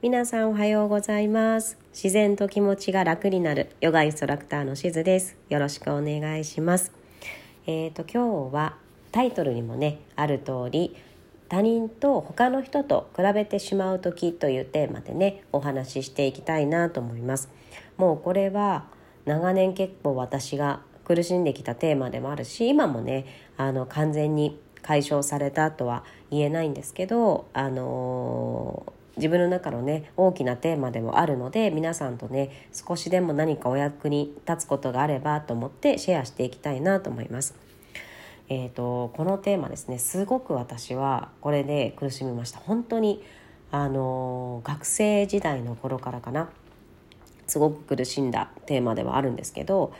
皆さんおはようございます。自然と気持ちが楽になるヨガインストラクターのしずです。よろしくお願いします。えーと今日はタイトルにもねある通り他人と他の人と比べてしまう時というテーマでねお話ししていきたいなと思います。もうこれは長年結構私が苦しんできたテーマでもあるし今もねあの完全に解消されたとは言えないんですけど、あのー、自分の中のね大きなテーマでもあるので皆さんとね少しでも何かお役に立つことがあればと思ってシェアしていきたいなと思います。えーと、このテーマですねすごく私はこれで苦しみました本当にあの学生時代の頃からかなすごく苦しんだテーマではあるんですけど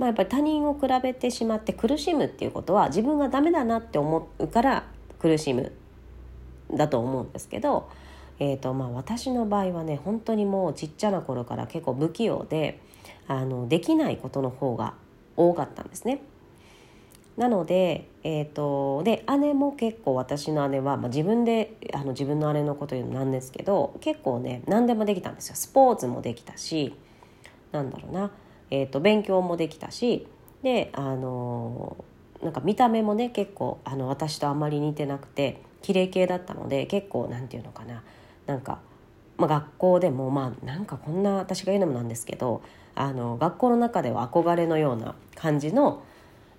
まあ、やっぱり他人を比べてしまって苦しむっていうことは自分がダメだなって思うから苦しむだと思うんですけど、えーとまあ、私の場合はね本当にもうちっちゃな頃から結構不器用であのできないことの方が多かったんですね。なので,、えーと、で姉も結構私の姉は、まあ、自分であの自分の姉のこと言うのなんですけど結構ね何でもできたんですよ。スポーツもできたしなんだろうな。えーと、勉強もできたしであのなんか見た目もね結構あの私とあまり似てなくて綺麗系だったので結構なんていうのかな。なんか、まあ、学校でもまあなんかこんな私が言うのもなんですけどあの学校の中では憧れのような感じの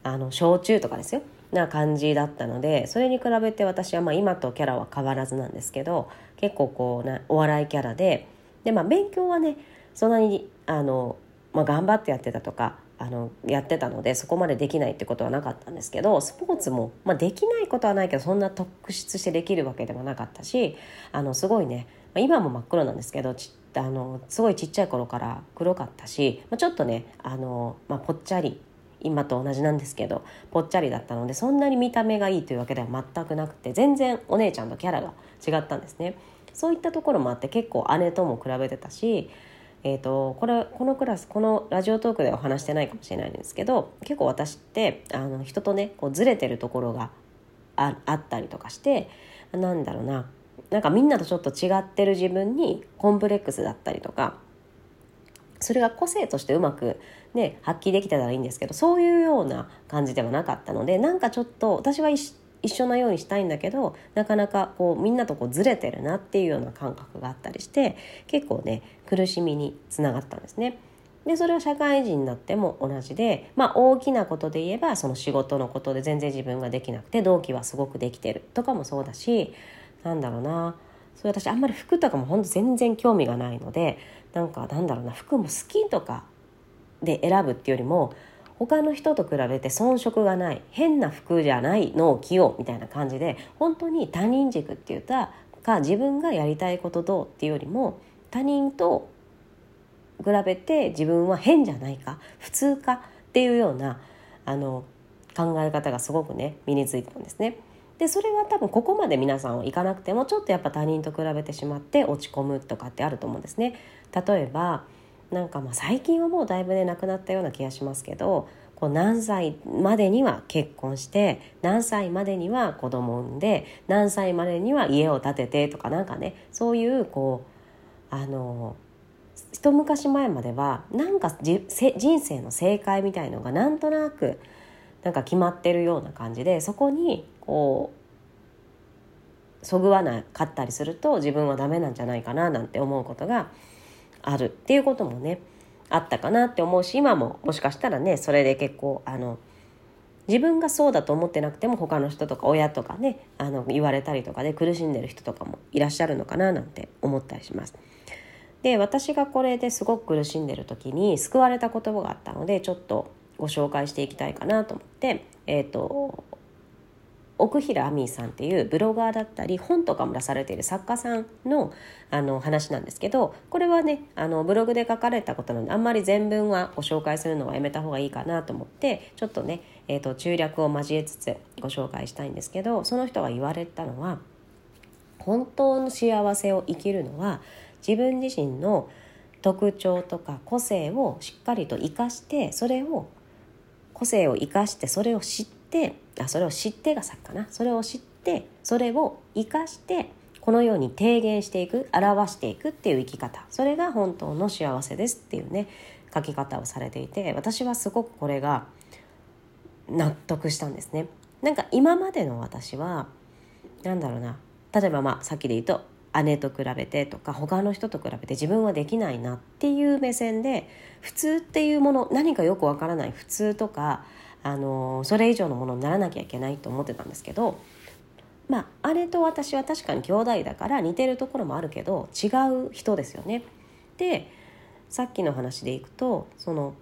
あの小中とかですよ。な感じだったのでそれに比べて私はまあ今とキャラは変わらずなんですけど結構こうなお笑いキャラでで、まあ、勉強はねそんなにあのまあ、頑張ってやってたとかあのやってたのでそこまでできないってことはなかったんですけどスポーツも、まあ、できないことはないけどそんな特出してできるわけでもなかったしあのすごいね、まあ、今も真っ黒なんですけどちあのすごいちっちゃい頃から黒かったし、まあ、ちょっとねあの、まあ、ぽっちゃり今と同じなんですけどぽっちゃりだったのでそんなに見た目がいいというわけでは全くなくて全然お姉ちゃんとキャラが違ったんですね。そういったところもあって結構姉とも比べてたしえーと、これこのクラスこのラジオトークでは話してないかもしれないんですけど結構私ってあの人とねこうずれてるところがああったりとかしてなんだろうななんかみんなとちょっと違ってる自分にコンプレックスだったりとかそれが個性としてうまく、ね、発揮できたらいいんですけどそういうような感じではなかったのでなんかちょっと私は一一緒のようにしたいんだけどなかなかこうみんなとこうずれてるなっていうような感覚があったりして結構ね苦しみにつながったんですね。でそれは社会人になっても同じで、まあ、大きなことで言えばその仕事のことで全然自分ができなくて同期はすごくできてるとかもそうだしなんだろうなそれ私あんまり服とかも本当全然興味がないのでなんかなんだろうな服も好きとかで選ぶっていうよりも他の人と比べて遜色がない変な服じゃないのを着ようみたいな感じで本当に他人軸って言ったか自分がやりたいことどうっていうよりも他人と比べて自分は変じゃないか普通かっていうようなあの考え方がすごくね身についてたんですね。でそれは多分ここまで皆さんはいかなくてもちょっとやっぱ他人と比べてしまって落ち込むとかってあると思うんですね。例えばなんかまあ最近はもうだいぶねなくなったような気がしますけどこう何歳までには結婚して何歳までには子供産んで何歳までには家を建ててとかなんかねそういうこうあの一昔前まではなんか人生の正解みたいのがなんとなくなんか決まってるような感じでそこにこうそぐわなかったりすると自分はダメなんじゃないかななんて思うことがあるっていうこともねあったかなって思うし今ももしかしたらねそれで結構あの自分がそうだと思ってなくても他の人とか親とかねあの言われたりとかで苦しんでる人とかもいらっしゃるのかななんて思ったりします。で私がこれですごく苦しんでる時に救われた言葉があったのでちょっとご紹介していきたいかなと思って、えーと奥平亜美さんっていうブロガーだったり本とかも出されている作家さんのあの話なんですけどこれはねあのブログで書かれたことなのであんまり全文はご紹介するのはやめた方がいいかなと思ってちょっとね、えーと、中略を交えつつご紹介したいんですけどその人が言われたのは本当の幸せを生きるのは自分自身の特徴とか個性をしっかりと生かしてそれを個性を生かしてそれを知ってあそれを知ってが先かな。それを知ってそれを生かしてこのように提言していく表していくっていう生き方。それが本当の幸せですっていうね書き方をされていて私はすごくこれが納得したんですね。なんか今までの私はなんだろうな。例えばまあさっきで言うと姉と比べてとか他の人と比べて自分はできないなっていう目線で普通っていうもの何かよくわからない普通とかあのそれ以上のものにならなきゃいけないと思ってたんですけどまあ姉と私は確かに兄弟だから似てるところもあるけど違う人ですよね。でさっきの話でいくとその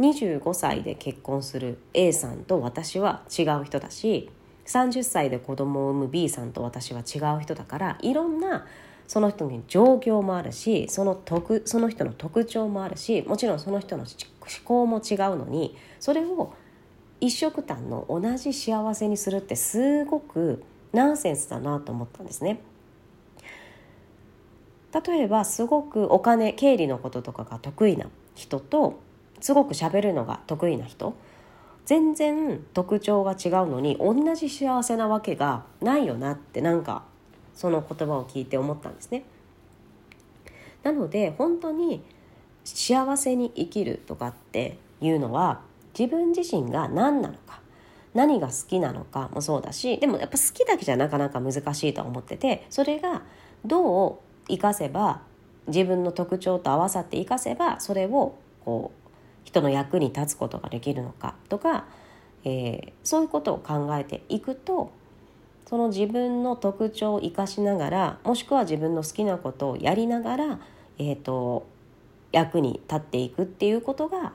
25歳で結婚する A さんと私は違う人だし30歳で子供を産む B さんと私は違う人だからいろんなその人に状況もあるしその特その人の特徴もあるしもちろんその人の思考も違うのにそれを一緒くたんの同じ幸せにするってすごくナンセンスだなと思ったんですね。例えばすごくお金経理のこととかが得意な人とすごく喋るのが得意な人全然特徴が違うのに同じ幸せなわけがないよなってなんかその言葉を聞いて思ったんですね。なので本当に幸せに生きるとかっていうのは自分自身が何なのか何が好きなのかもそうだしでもやっぱ好きだけじゃなかなか難しいと思っててそれがどう生かせば自分の特徴と合わさって生かせばそれをこう人の役に立つことができるのかとか、えー、そういうことを考えていくとその自分の特徴を生かしながらもしくは自分の好きなことをやりながら、えーと、役に立っていくっていうことが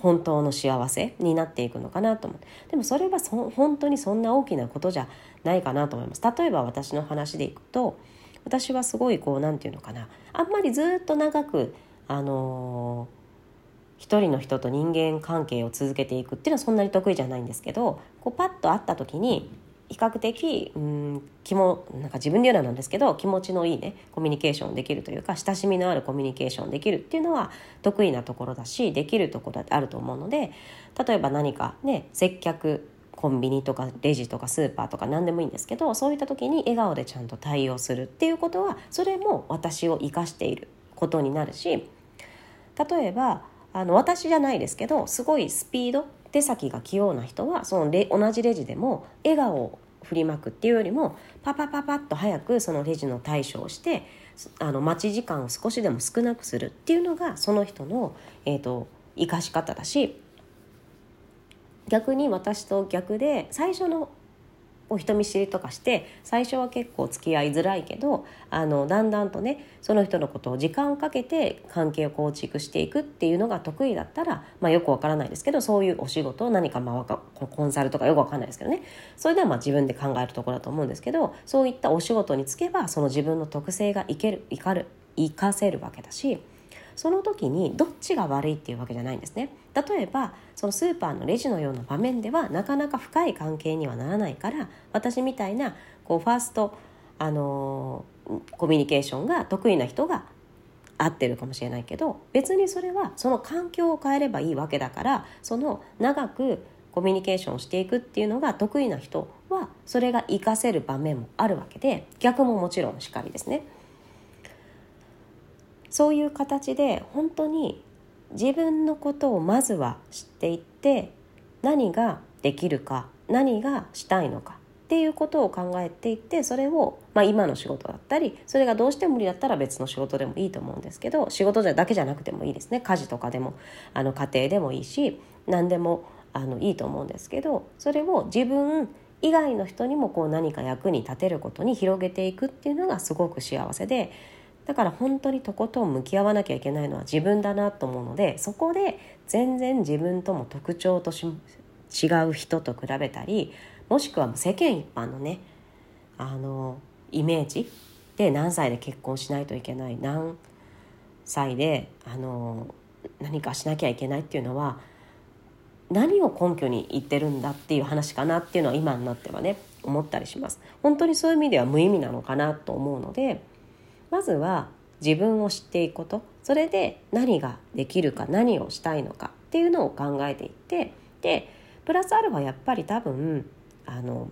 本当の幸せになっていくのかなと思って。でもそれはそ本当にそんな大きなことじゃないかなと思います。例えば私の話でいくと私はすごいこう何て言うのかな。あんまりずっと長くあの一人の人と人間関係を続けていくっていうのはそんなに得意じゃないんですけどこうパッと会った時に比較的うん気もなんか自分で言うのはなんですけど気持ちのいいねコミュニケーションできるというか親しみのあるコミュニケーションできるっていうのは得意なところだしできるところだあると思うので例えば何かね接客コンビニとかレジとかスーパーとか何でもいいんですけどそういった時に笑顔でちゃんと対応するっていうことはそれも私を生かしていることになるし例えばあの私じゃないですけどすごいスピード手先が器用な人はそのレ同じレジでも笑顔を振りまくっていうよりもパパパパッと早くそのレジの対処をしてあの待ち時間を少しでも少なくするっていうのがその人の、えーと、生かし方だし逆に私と逆で最初のお人見知りとかして最初は結構付き合いづらいけどあのだんだんとねその人のことを時間をかけて関係を構築していくっていうのが得意だったら、まあ、よくわからないですけどそういうお仕事を何かまあコンサルとかよくわかんないですけどね。それではまあ自分で考えるところだと思うんですけどそういったお仕事に就けばその自分の特性がいけるいかる生かせるわけだしその時にどっちが悪いっていうわけじゃないんですね。例えばそのスーパーのレジのような場面ではなかなか深い関係にはならないから私みたいなこうファースト、あのー、コミュニケーションが得意な人が合ってるかもしれないけど別にそれはその環境を変えればいいわけだからその長くコミュニケーションをしていくっていうのが得意な人はそれが活かせる場面もあるわけで逆ももちろんしかりですね。そういう形で本当に自分のことをまずは知っていって何ができるか何がしたいのかっていうことを考えていってそれを、まあ、今の仕事だったりそれがどうしても無理だったら別の仕事でもいいと思うんですけど仕事だけじゃなくてもいいですね。家事とかでもあの家庭でもいいし何でもあのいいと思うんですけどそれを自分以外の人にもこう何か役に立てることに広げていくっていうのがすごく幸せでだから本当にとことん向き合わなきゃいけないのは自分だなと思うのでそこで全然自分とも特徴とし違う人と比べたりもしくは世間一般のねあのイメージで何歳で結婚しないといけない何歳であの何かしなきゃいけないっていうのは何を根拠に言ってるんだっていう話かなっていうのは今になってはね思ったりします。本当にそういう意味では無意味なのかなと思うのでまずは自分を知っていくことそれで何ができるか何をしたいのかっていうのを考えていってでプラスアルファやっぱり多分あの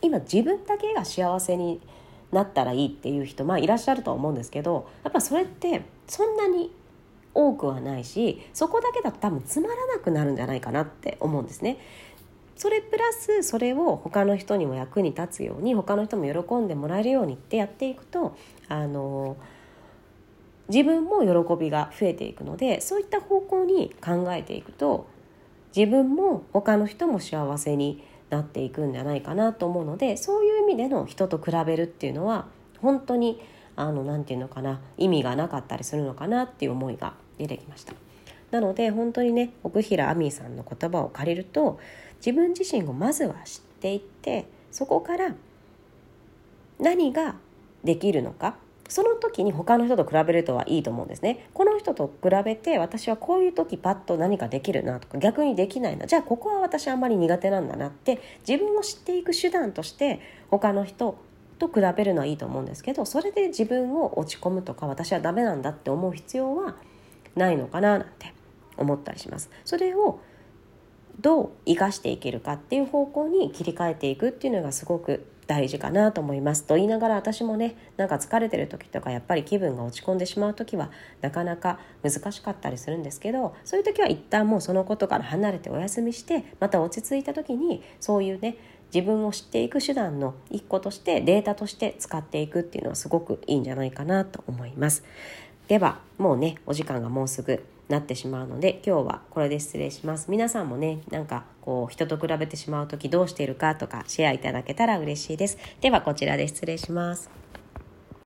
今自分だけが幸せになったらいいっていう人、まあ、いらっしゃるとは思うんですけどやっぱそれってそんなに多くはないしそこだけだと多分つまらなくなるんじゃないかなって思うんですね。それプラスそれを他の人にも役に立つように他の人も喜んでもらえるようにってやっていくとあの自分も喜びが増えていくのでそういった方向に考えていくと自分も他の人も幸せになっていくんじゃないかなと思うのでそういう意味での人と比べるっていうのは本当にあのなて言うのかな意味がなかったりするのかなっていう思いが出てきました。なので本当にね奥平亜美さんの言葉を借りると自分自身をまずは知っていってそこから何ができるのかその時に他の人と比べるとはいいと思うんですねこの人と比べて私はこういう時パッと何かできるなとか逆にできないなじゃあここは私あんまり苦手なんだなって自分を知っていく手段として他の人と比べるのはいいと思うんですけどそれで自分を落ち込むとか私はダメなんだって思う必要はないのかななんて思ったりします。それをどう生かしていけるかっていう方向に切り替えていくっていうのがすごく大事かなと思いますと言いながら私もねなんか疲れてる時とかやっぱり気分が落ち込んでしまう時はなかなか難しかったりするんですけどそういう時は一旦もうそのことから離れてお休みしてまた落ち着いた時にそういうね自分を知っていく手段の一個としてデータとして使っていくっていうのはすごくいいんじゃないかなと思います。ではもうねお時間がもうすぐなってしまうので今日はこれで失礼します。皆さんもねなんかこう人と比べてしまう時どうしているかとかシェアいただけたら嬉しいです。ではこちらで失礼します。